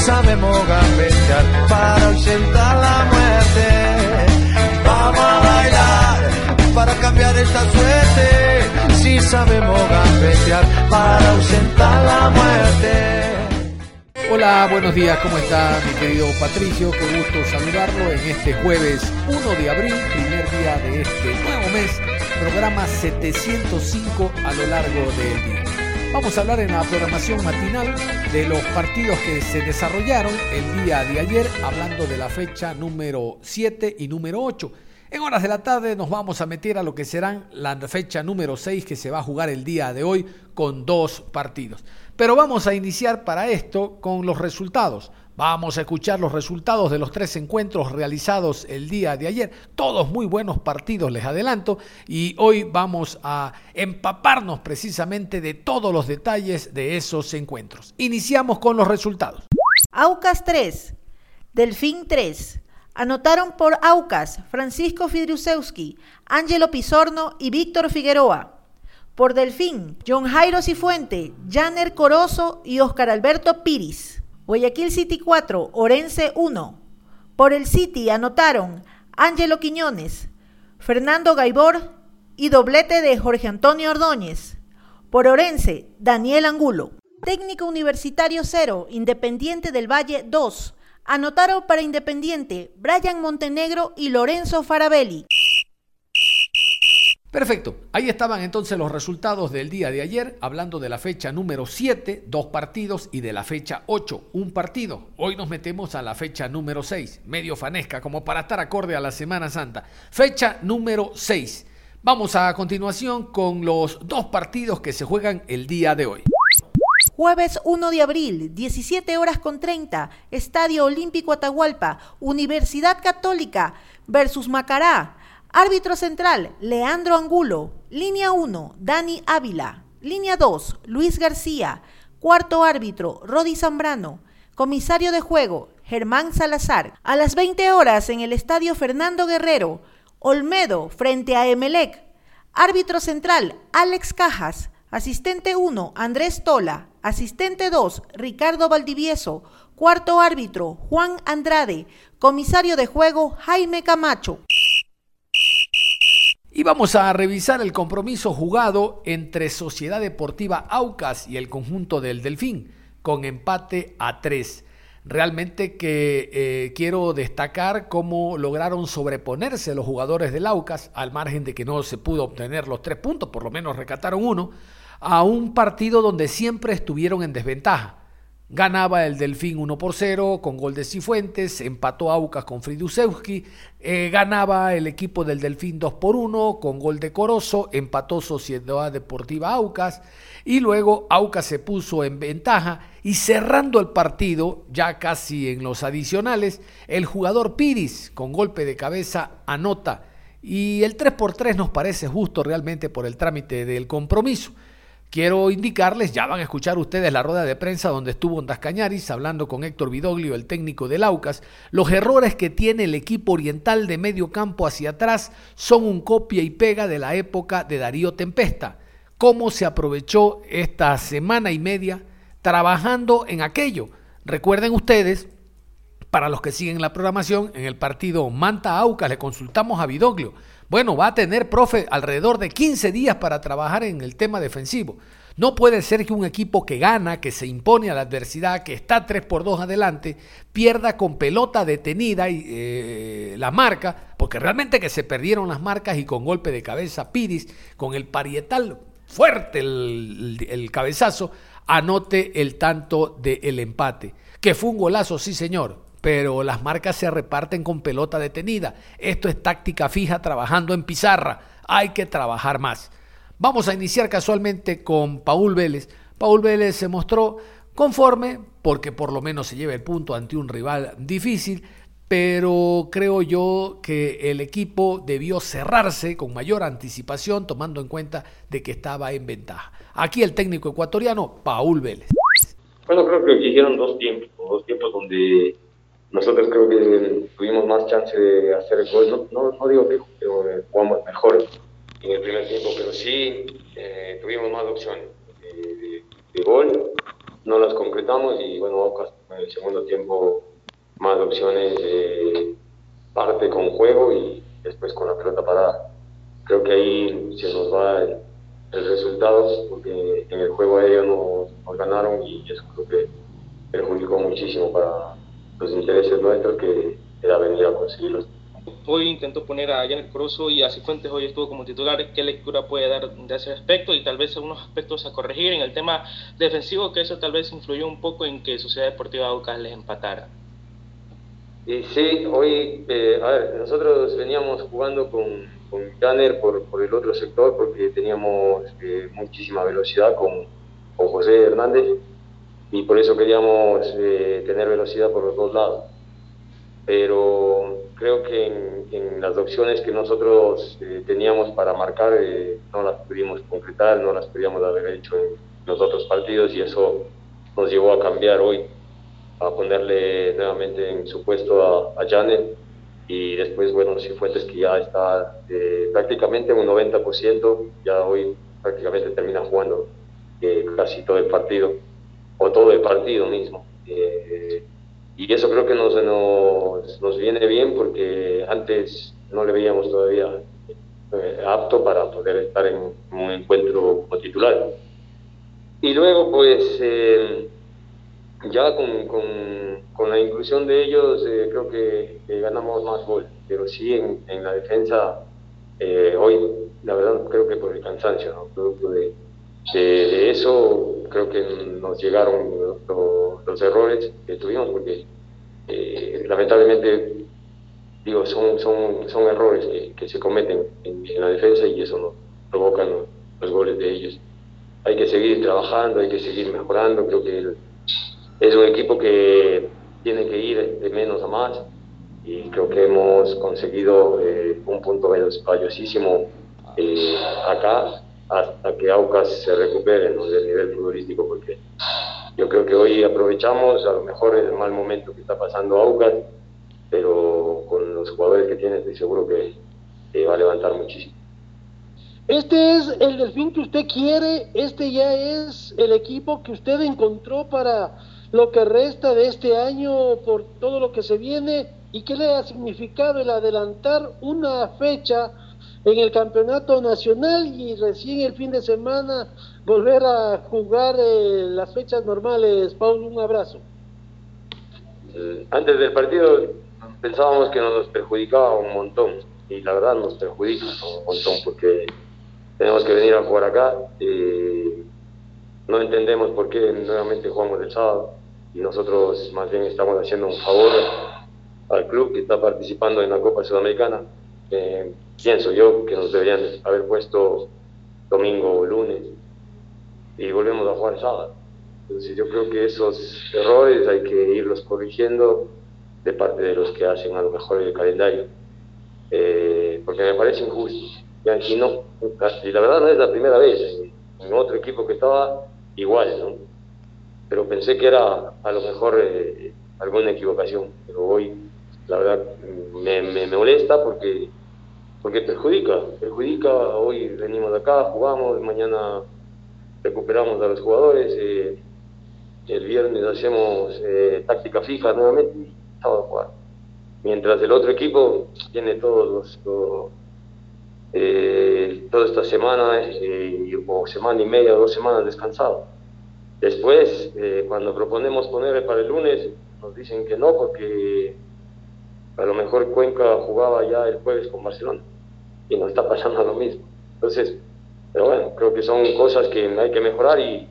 Sabemos gambetear para ausentar la muerte. Vamos a bailar para cambiar esta suerte. Si sabemos gambetear para ausentar la muerte. Hola, buenos días, ¿cómo está mi querido Patricio? Qué gusto saludarlo en este jueves 1 de abril, primer día de este nuevo mes, programa 705 a lo largo del día. Vamos a hablar en la programación matinal de los partidos que se desarrollaron el día de ayer, hablando de la fecha número 7 y número 8. En horas de la tarde nos vamos a meter a lo que serán la fecha número 6 que se va a jugar el día de hoy con dos partidos. Pero vamos a iniciar para esto con los resultados. Vamos a escuchar los resultados de los tres encuentros realizados el día de ayer. Todos muy buenos partidos, les adelanto. Y hoy vamos a empaparnos precisamente de todos los detalles de esos encuentros. Iniciamos con los resultados. Aucas 3, Delfín 3. Anotaron por Aucas Francisco Fidriusewski, Ángelo Pizorno y Víctor Figueroa. Por Delfín, John Jairo Cifuente, Janer Corozo y Oscar Alberto Piris. Guayaquil City 4, Orense 1. Por el City anotaron Ángelo Quiñones, Fernando Gaibor y doblete de Jorge Antonio Ordóñez. Por Orense, Daniel Angulo. Técnico Universitario 0, Independiente del Valle 2. Anotaron para Independiente Brian Montenegro y Lorenzo Farabelli. Perfecto, ahí estaban entonces los resultados del día de ayer, hablando de la fecha número 7, dos partidos, y de la fecha 8, un partido. Hoy nos metemos a la fecha número 6, medio fanesca, como para estar acorde a la Semana Santa. Fecha número 6. Vamos a continuación con los dos partidos que se juegan el día de hoy. Jueves 1 de abril, 17 horas con 30, Estadio Olímpico Atahualpa, Universidad Católica versus Macará. Árbitro central, Leandro Angulo. Línea 1, Dani Ávila. Línea 2, Luis García. Cuarto árbitro, Rodi Zambrano. Comisario de juego, Germán Salazar. A las 20 horas en el Estadio Fernando Guerrero, Olmedo frente a Emelec. Árbitro central, Alex Cajas. Asistente 1, Andrés Tola. Asistente 2, Ricardo Valdivieso. Cuarto árbitro, Juan Andrade. Comisario de juego, Jaime Camacho. Y vamos a revisar el compromiso jugado entre Sociedad Deportiva Aucas y el conjunto del Delfín, con empate a tres. Realmente que eh, quiero destacar cómo lograron sobreponerse los jugadores del Aucas, al margen de que no se pudo obtener los tres puntos, por lo menos recataron uno, a un partido donde siempre estuvieron en desventaja. Ganaba el Delfín 1 por 0 con gol de Cifuentes, empató Aucas con Fridusewski, eh, ganaba el equipo del Delfín 2 por 1 con gol de Corozo, empató Sociedad Deportiva Aucas y luego Aucas se puso en ventaja y cerrando el partido, ya casi en los adicionales, el jugador Piris con golpe de cabeza anota y el 3 por 3 nos parece justo realmente por el trámite del compromiso. Quiero indicarles, ya van a escuchar ustedes la rueda de prensa donde estuvo Ondas Cañaris hablando con Héctor Vidoglio, el técnico del Aucas. Los errores que tiene el equipo oriental de medio campo hacia atrás son un copia y pega de la época de Darío Tempesta. Cómo se aprovechó esta semana y media trabajando en aquello. Recuerden ustedes, para los que siguen la programación, en el partido Manta-Aucas le consultamos a Vidoglio bueno, va a tener, profe, alrededor de 15 días para trabajar en el tema defensivo. No puede ser que un equipo que gana, que se impone a la adversidad, que está 3 por 2 adelante, pierda con pelota detenida y, eh, la marca, porque realmente que se perdieron las marcas y con golpe de cabeza Piris, con el parietal fuerte el, cabezazo, anote el tanto del empate. Que fue un golazo, sí señor, pero las marcas se reparten con pelota detenida. Esto es táctica fija trabajando en pizarra. Hay que trabajar más. Vamos a iniciar casualmente con Paul Vélez. Paul Vélez se mostró conforme porque por lo menos se lleva el punto ante un rival difícil, pero creo yo que el equipo debió cerrarse con mayor anticipación tomando en cuenta de que estaba en ventaja. Aquí el técnico ecuatoriano, Paul Vélez. Bueno, creo que hicieron dos tiempos, dos tiempos donde nosotros creo que tuvimos más chance de hacer el gol. No, no, digo que, jugamos mejor en el primer tiempo, pero sí eh, tuvimos más opciones de, gol. No las concretamos y bueno, en el segundo tiempo más opciones de parte con juego y después con la pelota parada. Creo que ahí se nos va el, resultado porque en el juego ellos nos, nos ganaron y eso creo que perjudicó muchísimo para los intereses nuestros que era venir a conseguirlos. Hoy intentó poner a Janet Cruzo y a Cifuentes hoy estuvo como titular. ¿Qué lectura puede dar de ese aspecto y tal vez algunos aspectos a corregir en el tema defensivo, que eso tal vez influyó un poco en que Sociedad Deportiva Aucas les empatara? sí, hoy, eh, a ver, nosotros veníamos jugando con, con Janer por, por el otro sector porque teníamos eh, muchísima velocidad con, con José Hernández y por eso queríamos eh, tener velocidad por los dos lados. Pero creo que en, las opciones que nosotros eh, teníamos para marcar eh, no las pudimos concretar, no las podíamos haber hecho en los otros partidos y eso nos llevó a cambiar hoy, a ponerle nuevamente en su puesto a, a Janet y después, bueno, Cifuentes que ya está prácticamente un 90%, ya hoy prácticamente termina jugando casi todo el partido o todo el partido mismo. Eh, y eso creo que nos, nos, nos, viene bien porque antes no le veíamos todavía eh, apto para poder estar en un encuentro como titular. Y luego, pues, eh, ya con, con, con, la inclusión de ellos, creo que, ganamos más gol, pero sí en, en la defensa, hoy, la verdad, creo que por el cansancio, ¿no? producto de, de eso creo que nos llegaron los, errores que tuvimos porque eh, lamentablemente digo son son son errores que, se cometen en, la defensa y eso nos provoca los, goles de ellos. Hay que seguir trabajando hay que seguir mejorando creo que es un equipo que tiene que ir de menos a más y creo que hemos conseguido eh, un punto valiosísimo eh, acá hasta que Aucas se recupere del nivel futbolístico, porque yo creo que hoy aprovechamos a lo mejor el mal momento que está pasando Aucas, pero con los jugadores que tiene estoy seguro que, va a levantar muchísimo. Este es el delfín que usted quiere, este ya es el equipo que usted encontró para lo que resta de este año por todo lo que se viene y qué le ha significado el adelantar una fecha en el campeonato nacional y recién el fin de semana volver a jugar eh, las fechas normales. Paul, un abrazo. Eh, antes del partido pensábamos que nos perjudicaba un montón y la verdad nos perjudica un montón porque tenemos que venir a jugar acá. y no entendemos por qué nuevamente jugamos el sábado y nosotros más bien estamos haciendo un favor al club que está participando en la Copa Sudamericana eh, pienso yo que nos deberían haber puesto domingo o lunes y volvemos a jugar sábado. Entonces yo creo que esos errores hay que irlos corrigiendo de parte de los que hacen a lo mejor el calendario, eh, porque me parece injusto. Y, no, y la verdad no es la primera vez, en, otro equipo que estaba igual, ¿no? pero pensé que era a lo mejor eh, alguna equivocación, pero hoy la verdad me, me molesta porque porque perjudica, perjudica, hoy venimos de acá, jugamos, mañana recuperamos a los jugadores, eh, el viernes hacemos eh, táctica fija nuevamente y sábado jugar. Mientras el otro equipo tiene todos los, eh, toda esta semana, o semana y media, dos semanas descansado. Después, cuando proponemos ponerle para el lunes, nos dicen que no, porque a lo mejor Cuenca jugaba ya el jueves con Barcelona y nos está pasando lo mismo. Entonces, pero bueno, creo que son cosas que hay que mejorar y,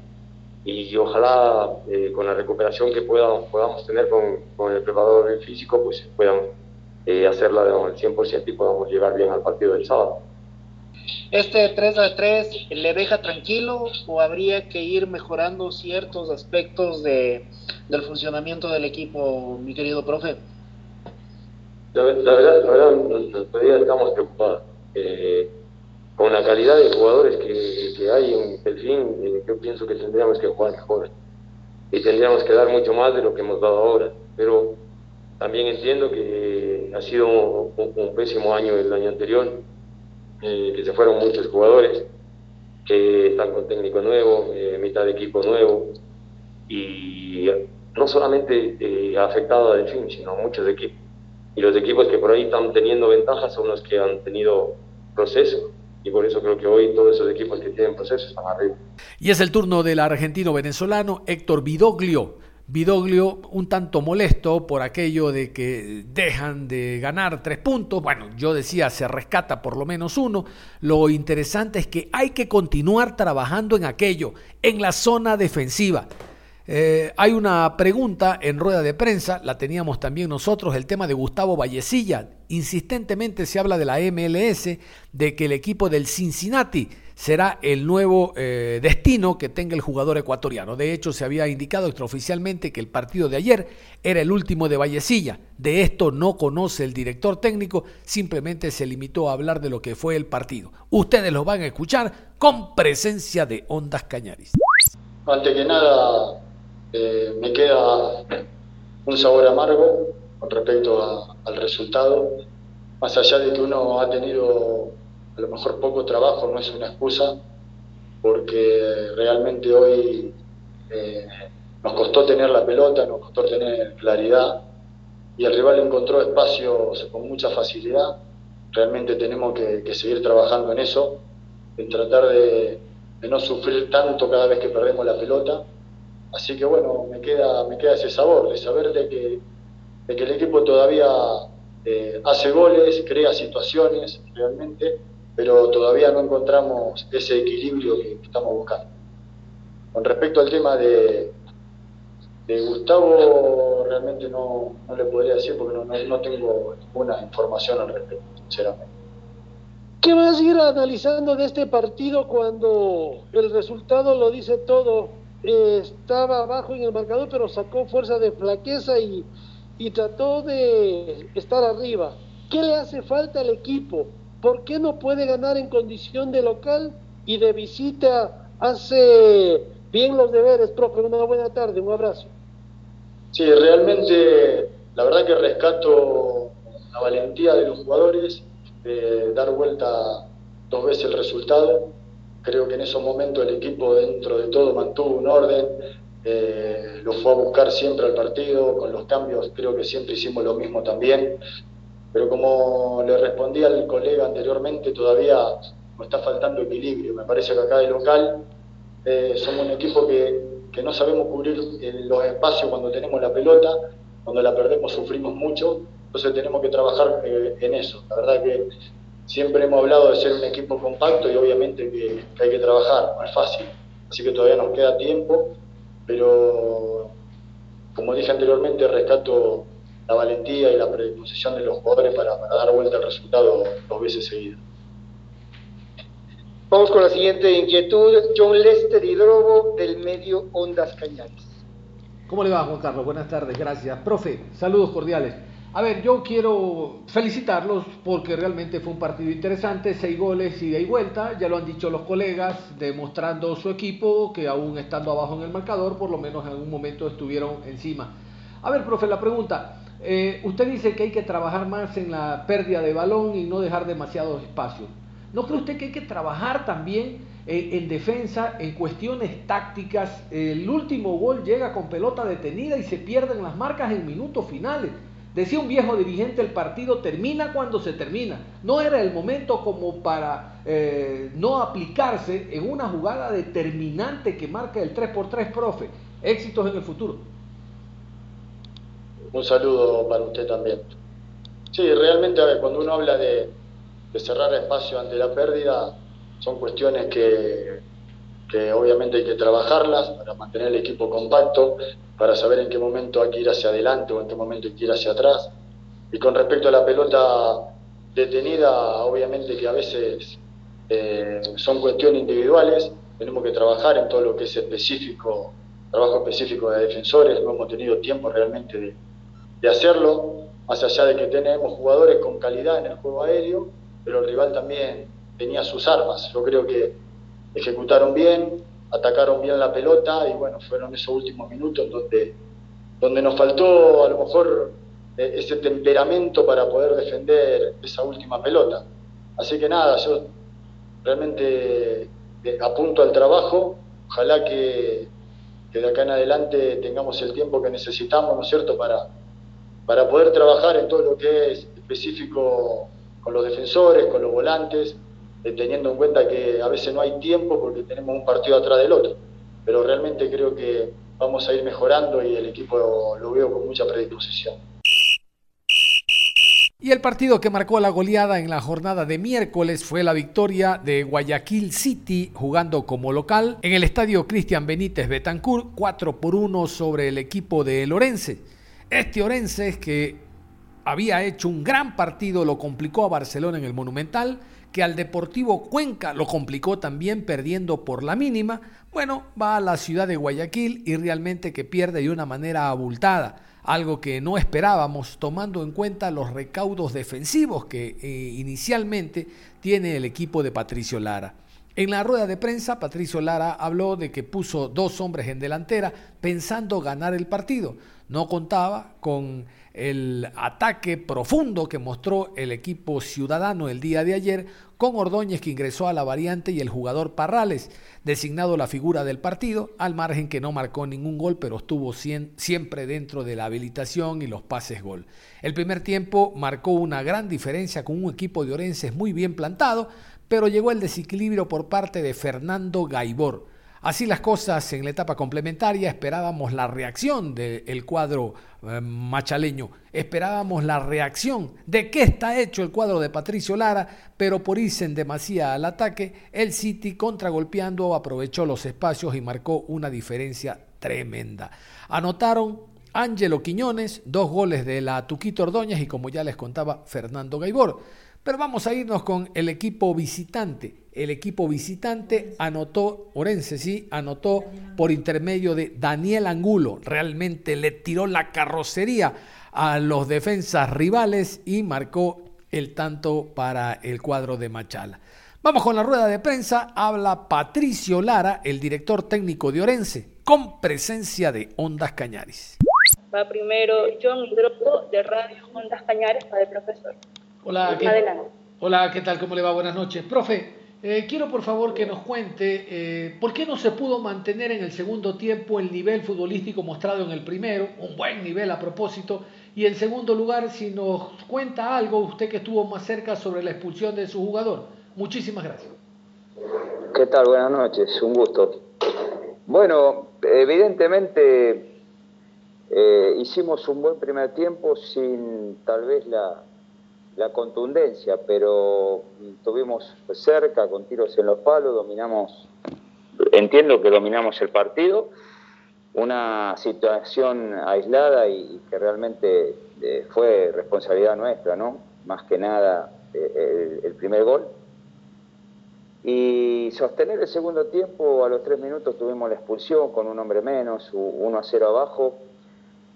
y ojalá eh, con la recuperación que podamos, podamos tener con, con el preparador físico, pues puedan eh, hacerla al 100% y podamos llegar bien al partido del sábado. ¿Este 3 a 3 le deja tranquilo o habría que ir mejorando ciertos aspectos de, del funcionamiento del equipo, mi querido profe? La, verdad, la verdad, todavía estamos preocupados. Eh, con la calidad de jugadores que, hay en Delfín, eh, yo pienso que tendríamos que jugar mejor y tendríamos que dar mucho más de lo que hemos dado ahora. Pero también entiendo que ha sido un, pésimo año el año anterior, eh, que se fueron muchos jugadores, que están con técnico nuevo, eh, mitad de equipo nuevo, y no solamente ha afectado a Delfín, sino a muchos equipos. Y los equipos que por ahí están teniendo ventajas son los que han tenido proceso y por eso creo que hoy todos esos equipos que tienen procesos están arriba. Y es el turno del argentino venezolano Héctor Vidoglio. Vidoglio un tanto molesto por aquello de que dejan de ganar tres puntos. Bueno, yo decía, se rescata por lo menos uno. Lo interesante es que hay que continuar trabajando en aquello, en la zona defensiva. Eh, hay una pregunta en rueda de prensa, la teníamos también nosotros, el tema de Gustavo Vallecilla. Insistentemente se habla de la MLS, de que el equipo del Cincinnati será el nuevo eh, destino que tenga el jugador ecuatoriano. De hecho, se había indicado extraoficialmente que el partido de ayer era el último de Vallecilla. De esto no conoce el director técnico, simplemente se limitó a hablar de lo que fue el partido. Ustedes lo van a escuchar con presencia de Ondas Cañaris. Antes que nada, eh, me queda un sabor amargo con respecto al resultado, más allá de que uno ha tenido a lo mejor poco trabajo, no es una excusa, porque realmente hoy eh, nos costó tener la pelota, nos costó tener claridad y el rival encontró espacios con mucha facilidad. Realmente tenemos que, seguir trabajando en eso, en tratar de no sufrir tanto cada vez que perdemos la pelota Así que bueno, me queda, me queda ese sabor de saber de que, de que el equipo todavía eh, hace goles, crea situaciones realmente, pero todavía no encontramos ese equilibrio que estamos buscando. Con respecto al tema de, de Gustavo, realmente no, no, le podría decir porque no, no, tengo ninguna información al respecto, sinceramente. ¿Qué vas a ir analizando de este partido cuando el resultado lo dice todo? Estaba abajo en el marcador, pero sacó fuerza de flaqueza y, y trató de estar arriba. ¿Qué le hace falta al equipo? ¿Por qué no puede ganar en condición de local y de visita hace bien los deberes, profe? Una buena tarde, un abrazo. Sí, realmente, la verdad que rescato la valentía de los jugadores, de dar vuelta dos veces el resultado Creo que en esos momentos el equipo dentro de todo mantuvo un orden, eh, lo fue a buscar siempre al partido, con los cambios creo que siempre hicimos lo mismo también, pero como le respondí al colega anteriormente, todavía nos está faltando equilibrio. Me parece que acá de local eh, somos un equipo que, que no sabemos cubrir eh, los espacios cuando tenemos la pelota, cuando la perdemos sufrimos mucho, entonces tenemos que trabajar en eso. La verdad que Siempre hemos hablado de ser un equipo compacto y obviamente que, hay que trabajar, no es fácil. Así que todavía nos queda tiempo, pero como dije anteriormente, rescato la valentía y la predisposición de los jugadores para, dar vuelta al resultado dos veces seguidas. Vamos con la siguiente inquietud. John Lester Hidrobo del medio Ondas Cañares. ¿Cómo le va, Juan Carlos? Buenas tardes, gracias. Profe, saludos cordiales. A ver, yo quiero felicitarlos porque realmente fue un partido interesante, seis goles ida y vuelta, ya lo han dicho los colegas, demostrando su equipo que aún estando abajo en el marcador, por lo menos en algún momento estuvieron encima. A ver, profe, la pregunta, eh, usted dice que hay que trabajar más en la pérdida de balón y no dejar demasiados espacios. ¿No cree usted que hay que trabajar también en, en defensa, en cuestiones tácticas? El último gol llega con pelota detenida y se pierden las marcas en minutos finales. Decía un viejo dirigente, el partido termina cuando se termina. No era el momento como para eh, no aplicarse en una jugada determinante que marca el 3x3, profe. Éxitos en el futuro. Un saludo para usted también. Sí, realmente cuando uno habla de, cerrar espacio ante la pérdida, son cuestiones que, que obviamente hay que trabajarlas para mantener el equipo compacto, para saber en qué momento hay que ir hacia adelante o en qué momento hay que ir hacia atrás. Y con respecto a la pelota detenida, obviamente que a veces eh, son cuestiones individuales, tenemos que trabajar en todo lo que es específico, trabajo específico de defensores, no hemos tenido tiempo realmente de, de hacerlo, más allá de que tenemos jugadores con calidad en el juego aéreo, pero el rival también tenía sus armas. Yo creo que ejecutaron bien, atacaron bien la pelota y bueno, fueron esos últimos minutos donde, donde nos faltó a lo mejor eh, ese temperamento para poder defender esa última pelota. Así que nada, yo realmente eh, apunto al trabajo, ojalá que, que, de acá en adelante tengamos el tiempo que necesitamos, ¿no es cierto?, para, para poder trabajar en todo lo que es específico con los defensores, con los volantes, eh, teniendo en cuenta que a veces no hay tiempo porque tenemos un partido atrás del otro. Pero realmente creo que vamos a ir mejorando y el equipo lo veo con mucha predisposición. Y el partido que marcó la goleada en la jornada de miércoles fue la victoria de Guayaquil City jugando como local en el estadio Cristian Benítez Betancourt 4 por 1 sobre el equipo de Lorense. Este Orense que había hecho un gran partido lo complicó a Barcelona en el Monumental que al Deportivo Cuenca lo complicó también perdiendo por la mínima, bueno, va a la ciudad de Guayaquil y realmente que pierde de una manera abultada, algo que no esperábamos tomando en cuenta los recaudos defensivos que eh, inicialmente tiene el equipo de Patricio Lara. En la rueda de prensa, Patricio Lara habló de que puso dos hombres en delantera pensando ganar el partido. No contaba con el ataque profundo que mostró el equipo ciudadano el día de ayer con Ordóñez que ingresó a la variante y el jugador Parrales, designado la figura del partido, al margen que no marcó ningún gol, pero estuvo siempre dentro de la habilitación y los pases gol. El primer tiempo marcó una gran diferencia con un equipo de Orenses muy bien plantado, pero llegó el desequilibrio por parte de Fernando Gaibor Así las cosas en la etapa complementaria, esperábamos la reacción del cuadro eh, machaleño, esperábamos la reacción de qué está hecho el cuadro de Patricio Lara, pero por irse en demasía al ataque, el City contragolpeando aprovechó los espacios y marcó una diferencia tremenda. Anotaron Ángelo Quiñones, dos goles de la Tuquito Ordóñez y como ya les contaba Fernando Gaibor. Pero vamos a irnos con el equipo visitante el equipo visitante anotó, Orense sí, anotó por intermedio de Daniel Angulo. Realmente le tiró la carrocería a los defensas rivales y marcó el tanto para el cuadro de Machala. Vamos con la rueda de prensa. Habla Patricio Lara, el director técnico de Orense, con presencia de Ondas Cañares. Va primero John Hidropo de Radio Ondas Cañares para el profesor. Hola, ¿qué, Hola, ¿qué tal? ¿Cómo le va? Buenas noches. Profe, eh, quiero por favor que nos cuente eh, por qué no se pudo mantener en el segundo tiempo el nivel futbolístico mostrado en el primero, un buen nivel a propósito, y en segundo lugar si nos cuenta algo usted que estuvo más cerca sobre la expulsión de su jugador. Muchísimas gracias. ¿Qué tal? Buenas noches, un gusto. Bueno, evidentemente eh, hicimos un buen primer tiempo sin tal vez la, la contundencia, pero estuvimos cerca con tiros en los palos, dominamos, entiendo que dominamos el partido, una situación aislada y que realmente eh, fue responsabilidad nuestra, ¿no? Más que nada eh, el, primer gol. Y sostener el segundo tiempo, a los tres minutos tuvimos la expulsión con un hombre menos, uno a cero abajo,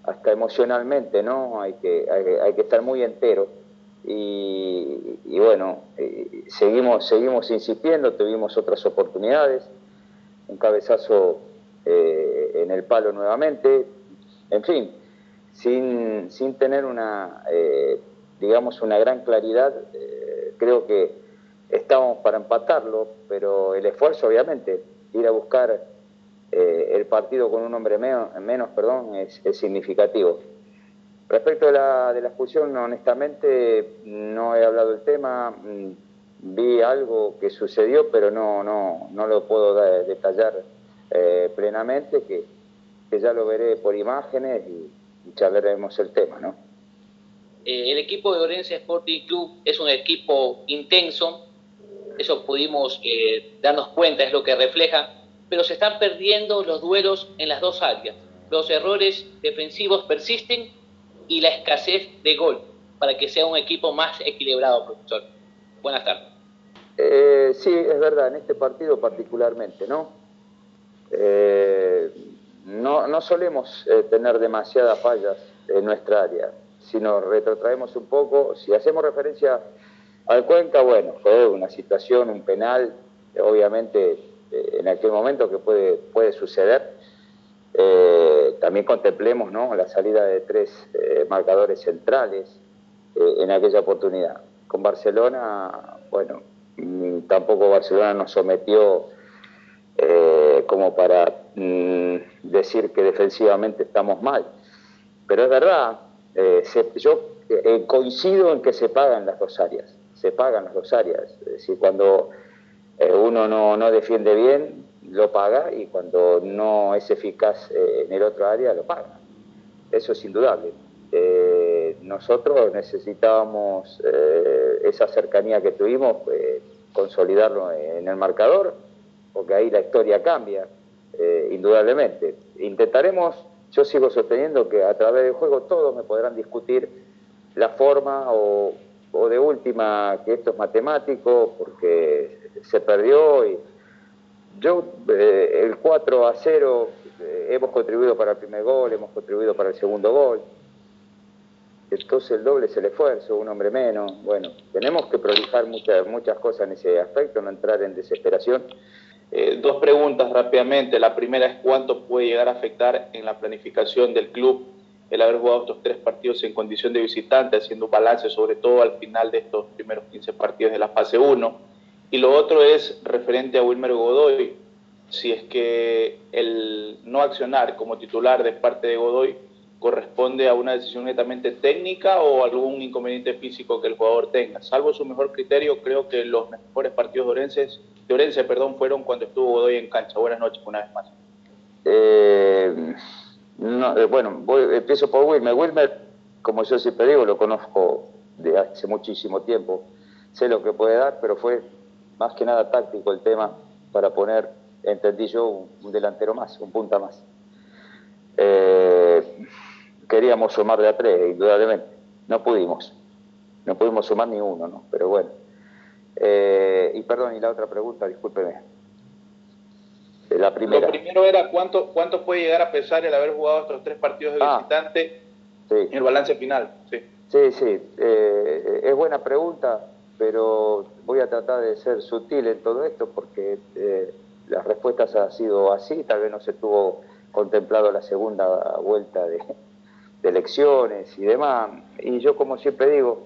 hasta emocionalmente, ¿no? Hay que, hay que estar muy entero y, bueno, eh, seguimos, seguimos insistiendo, tuvimos otras oportunidades, un cabezazo eh, en el palo nuevamente, en fin, sin, sin tener una, eh, digamos, una gran claridad, creo que estábamos para empatarlo, pero el esfuerzo, obviamente, ir a buscar el partido con un hombre menos, menos perdón, es significativo. Respecto de la, de la expulsión, honestamente no he hablado del tema, mm, vi algo que sucedió, pero no, no, no lo puedo detallar eh, plenamente, que, que, ya lo veré por imágenes y, ya veremos el tema, ¿no? Eh, el equipo de Orense Sporting Club es un equipo intenso, eso pudimos eh, darnos cuenta, es lo que refleja, pero se están perdiendo los duelos en las dos áreas. Los errores defensivos persisten y la escasez de gol para que sea un equipo más equilibrado, profesor. Buenas tardes. Eh, sí, es verdad, en este partido particularmente, ¿no? Eh, no, solemos eh, tener demasiadas fallas en nuestra área. Si nos retrotraemos un poco, si hacemos referencia al Cuenca, bueno, fue una situación, un penal, obviamente en aquel momento que puede, puede suceder. También contemplemos la salida de tres marcadores centrales en aquella oportunidad. Con Barcelona, bueno, Mm, tampoco Barcelona nos sometió eh, como para mm, decir que defensivamente estamos mal. Pero es verdad, eh, yo eh, coincido en que se pagan las dos áreas, se pagan las dos áreas. Es decir, cuando uno no, no, defiende bien, lo paga y cuando no es eficaz en el otro área, lo paga. Eso es indudable. nosotros necesitábamos esa cercanía que tuvimos consolidarlo en el marcador, porque ahí la historia cambia, eh, indudablemente. Intentaremos, yo sigo sosteniendo que a través del juego todos me podrán discutir la forma o, de última que esto es matemático, porque se perdió y yo eh, el 4 a 0 eh, hemos contribuido para el primer gol, hemos contribuido para el segundo gol entonces el doble es el esfuerzo, un hombre menos. Bueno, tenemos que prolijar muchas, muchas cosas en ese aspecto, no entrar en desesperación. Eh, dos preguntas rápidamente. La primera es cuánto puede llegar a afectar en la planificación del club el haber jugado estos tres partidos en condición de visitante, haciendo balance sobre todo al final de estos primeros 15 partidos de la fase 1. Y lo otro es referente a Wilmer Godoy, si es que el no accionar como titular de parte de Godoy corresponde a una decisión netamente técnica o algún inconveniente físico que el jugador tenga. Salvo su mejor criterio, creo que los mejores partidos de Orense, de Orense perdón, fueron cuando estuvo Godoy en cancha. Buenas noches una vez más. Eh, eh, bueno, empiezo por Wilmer. Wilmer, como yo siempre digo, lo conozco de hace muchísimo tiempo. Sé lo que puede dar, pero fue más que nada táctico el tema para poner, entendí yo, un, delantero más, un punta más. Eh, queríamos sumar de a tres, indudablemente. No pudimos. No pudimos sumar ni uno, ¿no? Pero bueno. Eh, y perdón, y la otra pregunta, discúlpeme. La primera. Lo primero era cuánto, cuánto puede llegar a pesar el haber jugado estos tres partidos de ah, visitante en el balance final. Sí, sí, sí. Eh, es buena pregunta, pero voy a tratar de ser sutil en todo esto porque eh, las respuestas han sido así, tal vez no se tuvo contemplado la segunda vuelta de, elecciones y demás. Y yo, como siempre digo,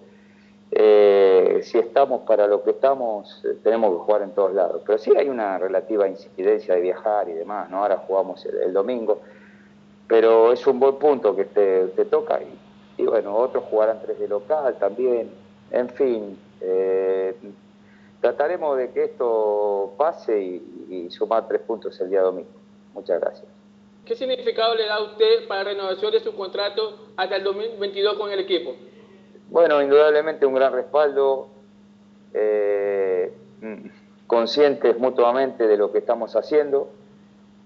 eh, si estamos para lo que estamos, eh, tenemos que jugar en todos lados. Pero sí hay una relativa incidencia de viajar y demás, ¿no? Ahora jugamos el, domingo, pero es un buen punto que te, te toca. Y, bueno, otros jugarán tres de local también. En fin, eh, trataremos de que esto pase y sumar tres puntos el día domingo. Muchas gracias. ¿Qué significado le da a usted para la renovación de su contrato hasta el 2022 con el equipo? Bueno, indudablemente un gran respaldo, eh, conscientes mutuamente de lo que estamos haciendo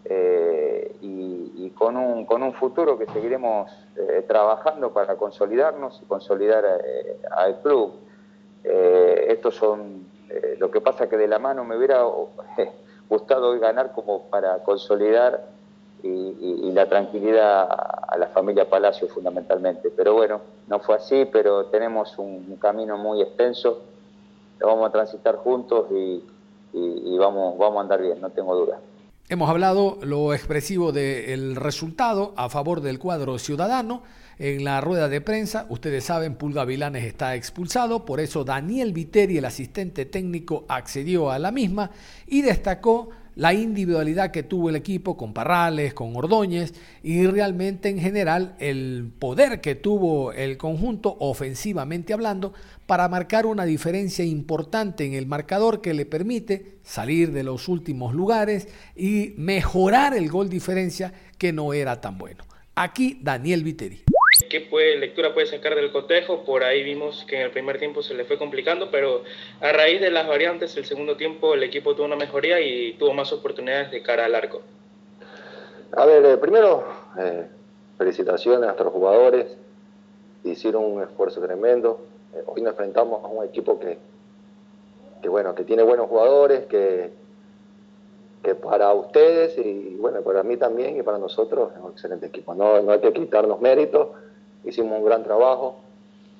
eh, y, con, un, con un futuro que seguiremos eh, trabajando para consolidarnos y consolidar al club. Estos son, lo que pasa que de la mano me hubiera gustado hoy ganar como para consolidar y, la tranquilidad a la familia Palacio fundamentalmente. Pero bueno, no fue así, pero tenemos un, camino muy extenso, lo vamos a transitar juntos y, vamos, vamos a andar bien, no tengo duda. Hemos hablado lo expresivo del resultado a favor del cuadro ciudadano. En la rueda de prensa, ustedes saben, Pulga Vilanes está expulsado, por eso Daniel Viteri, el asistente técnico, accedió a la misma y destacó la individualidad que tuvo el equipo con Parrales, con Ordóñez y realmente en general el poder que tuvo el conjunto ofensivamente hablando para marcar una diferencia importante en el marcador que le permite salir de los últimos lugares y mejorar el gol diferencia que no era tan bueno. Aquí Daniel Viteri. Qué puede, lectura puede sacar del cotejo. Por ahí vimos que en el primer tiempo se le fue complicando, pero a raíz de las variantes, el segundo tiempo el equipo tuvo una mejoría y tuvo más oportunidades de cara al arco. A ver, eh, primero, eh, felicitaciones a nuestros jugadores, hicieron un esfuerzo tremendo. Eh, hoy nos enfrentamos a un equipo que, que, bueno, que tiene buenos jugadores, que, que para ustedes y bueno, para mí también y para nosotros es un excelente equipo. No, no hay que quitarnos méritos, hicimos un gran trabajo.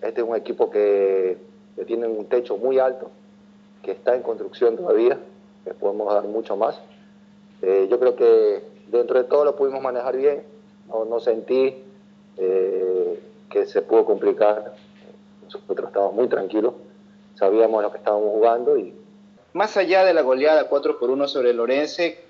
Este es un equipo que, que tiene un techo muy alto, que está en construcción todavía, que podemos dar mucho más. yo creo que dentro de todo lo pudimos manejar bien, no, no sentí eh, que se pudo complicar, nosotros estábamos muy tranquilos, sabíamos lo que estábamos jugando y... Más allá de la goleada 4 por 1 sobre Lorense,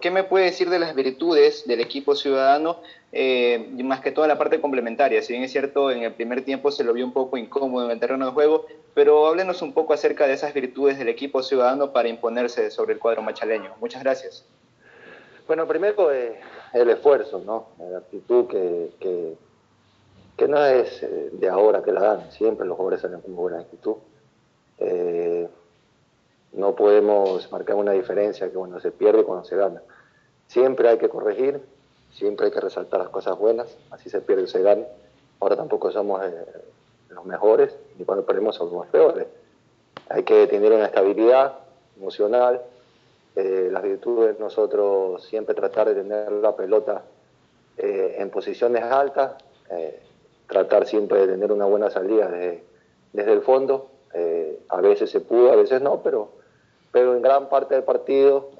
¿qué me puede decir de las virtudes del equipo ciudadano, eh, más que toda la parte complementaria? Si bien es cierto, en el primer tiempo se lo vio un poco incómodo en el terreno de juego, pero háblenos un poco acerca de esas virtudes del equipo ciudadano para imponerse sobre el cuadro machaleño. Muchas gracias. Bueno, primero eh, el esfuerzo, ¿no? La actitud que, que, no es eh, de ahora que la dan, siempre los jugadores salen con buena actitud. No podemos marcar una diferencia que cuando se pierde cuando se gana. Siempre hay que corregir, siempre hay que resaltar las cosas buenas, así se pierde y se gana. Ahora tampoco somos los mejores, ni cuando perdemos somos los peores. Hay que tener una estabilidad emocional, eh, las virtudes nosotros siempre tratar de tener la pelota eh, en posiciones altas, eh, tratar siempre de tener una buena salida desde el fondo. a veces se pudo, a veces no, pero, pero en gran parte del partido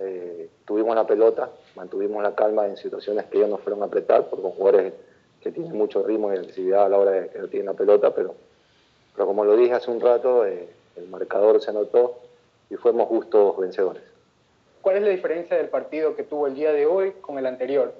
tuvimos la pelota, mantuvimos la calma en situaciones que ellos nos fueron a apretar, porque con jugadores que tienen mucho ritmo y agresividad a la hora de que no tienen la pelota, pero, pero como lo dije hace un rato, el marcador se anotó y fuimos justos vencedores. ¿Cuál es la diferencia del partido que tuvo el día de hoy con el anterior?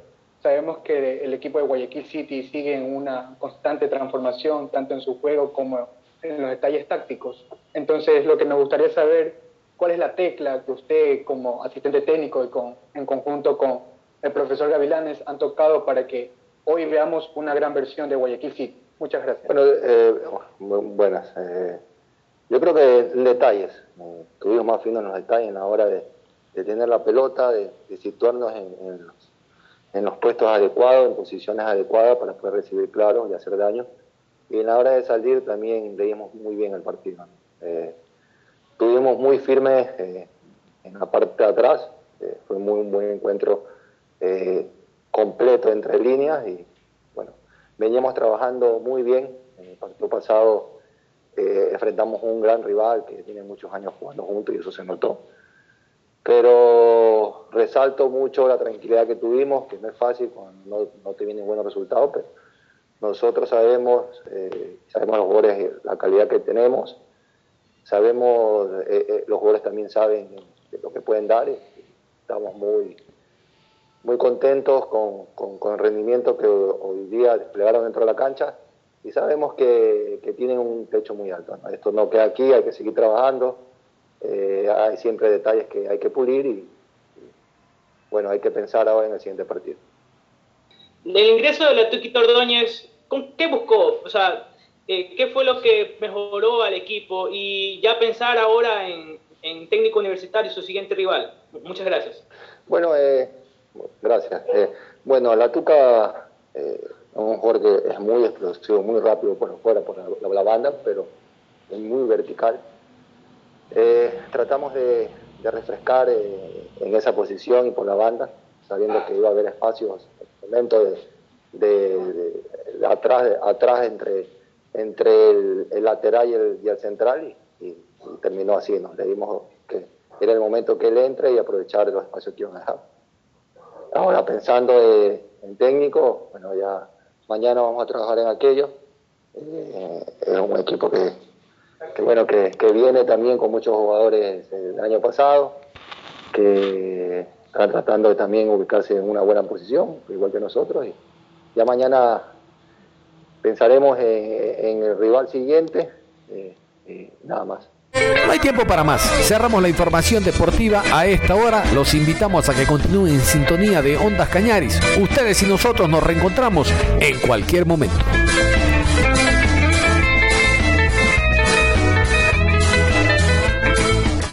Sabemos que el equipo de Guayaquil City sigue en una constante transformación, tanto en su juego como en los detalles tácticos. Entonces, lo que me gustaría saber, ¿cuál es la tecla que usted como asistente técnico y con, en conjunto con el profesor Gavilanes han tocado para que hoy veamos una gran versión de Guayaquil City? Muchas gracias. Bueno, eh, buenas. Eh, yo creo que detalles, tuvimos más fino en los detalles en la hora de tener la pelota, de, situarnos en, los, puestos adecuados, en posiciones adecuadas para poder recibir claro y hacer daño. Y en la hora de salir también leímos muy bien el partido. Eh, estuvimos muy firmes eh, en la parte de atrás, eh, fue muy un buen encuentro completo entre líneas y bueno, veníamos trabajando muy bien. En el partido pasado enfrentamos un gran rival que tiene muchos años jugando juntos y eso se notó pero resalto mucho la tranquilidad que tuvimos, que no es fácil cuando no, te vienen buenos resultados, pero nosotros sabemos, eh, sabemos los jugadores la calidad que tenemos, sabemos, eh, eh, los jugadores también saben lo que pueden dar y estamos muy, muy contentos con, con, el rendimiento que hoy día desplegaron dentro de la cancha y sabemos que, que tienen un techo muy alto. Esto no queda aquí, hay que seguir trabajando eh, hay siempre detalles que hay que pulir y, bueno, hay que pensar ahora en el siguiente partido. Del ingreso de la Tuquita Ordóñez, ¿qué buscó? O sea, eh, ¿qué fue lo que mejoró al equipo? Y ya pensar ahora en, técnico universitario, su siguiente rival. Muchas gracias. Bueno, eh, gracias. bueno, la Tuca un jugador que es muy explosivo, muy rápido por fuera, por la banda, pero es muy vertical eh, tratamos de, refrescar eh, en esa posición y por la banda, sabiendo que iba a haber espacios, momentos de, atrás, atrás entre, entre el, lateral y el, central y, terminó así, nos le dimos que era el momento que él entre y aprovechar los espacios que iban a dejar. Ahora pensando eh, en técnico, bueno ya mañana vamos a trabajar en aquello. es un equipo que, que bueno, que, viene también con muchos jugadores del año pasado, que están tratando de también ubicarse en una buena posición, igual que nosotros. Y ya mañana pensaremos en, el rival siguiente eh, y nada más. No hay tiempo para más. Cerramos la información deportiva a esta hora. Los invitamos a que continúen en sintonía de Ondas Cañaris. Ustedes y nosotros nos reencontramos en cualquier momento.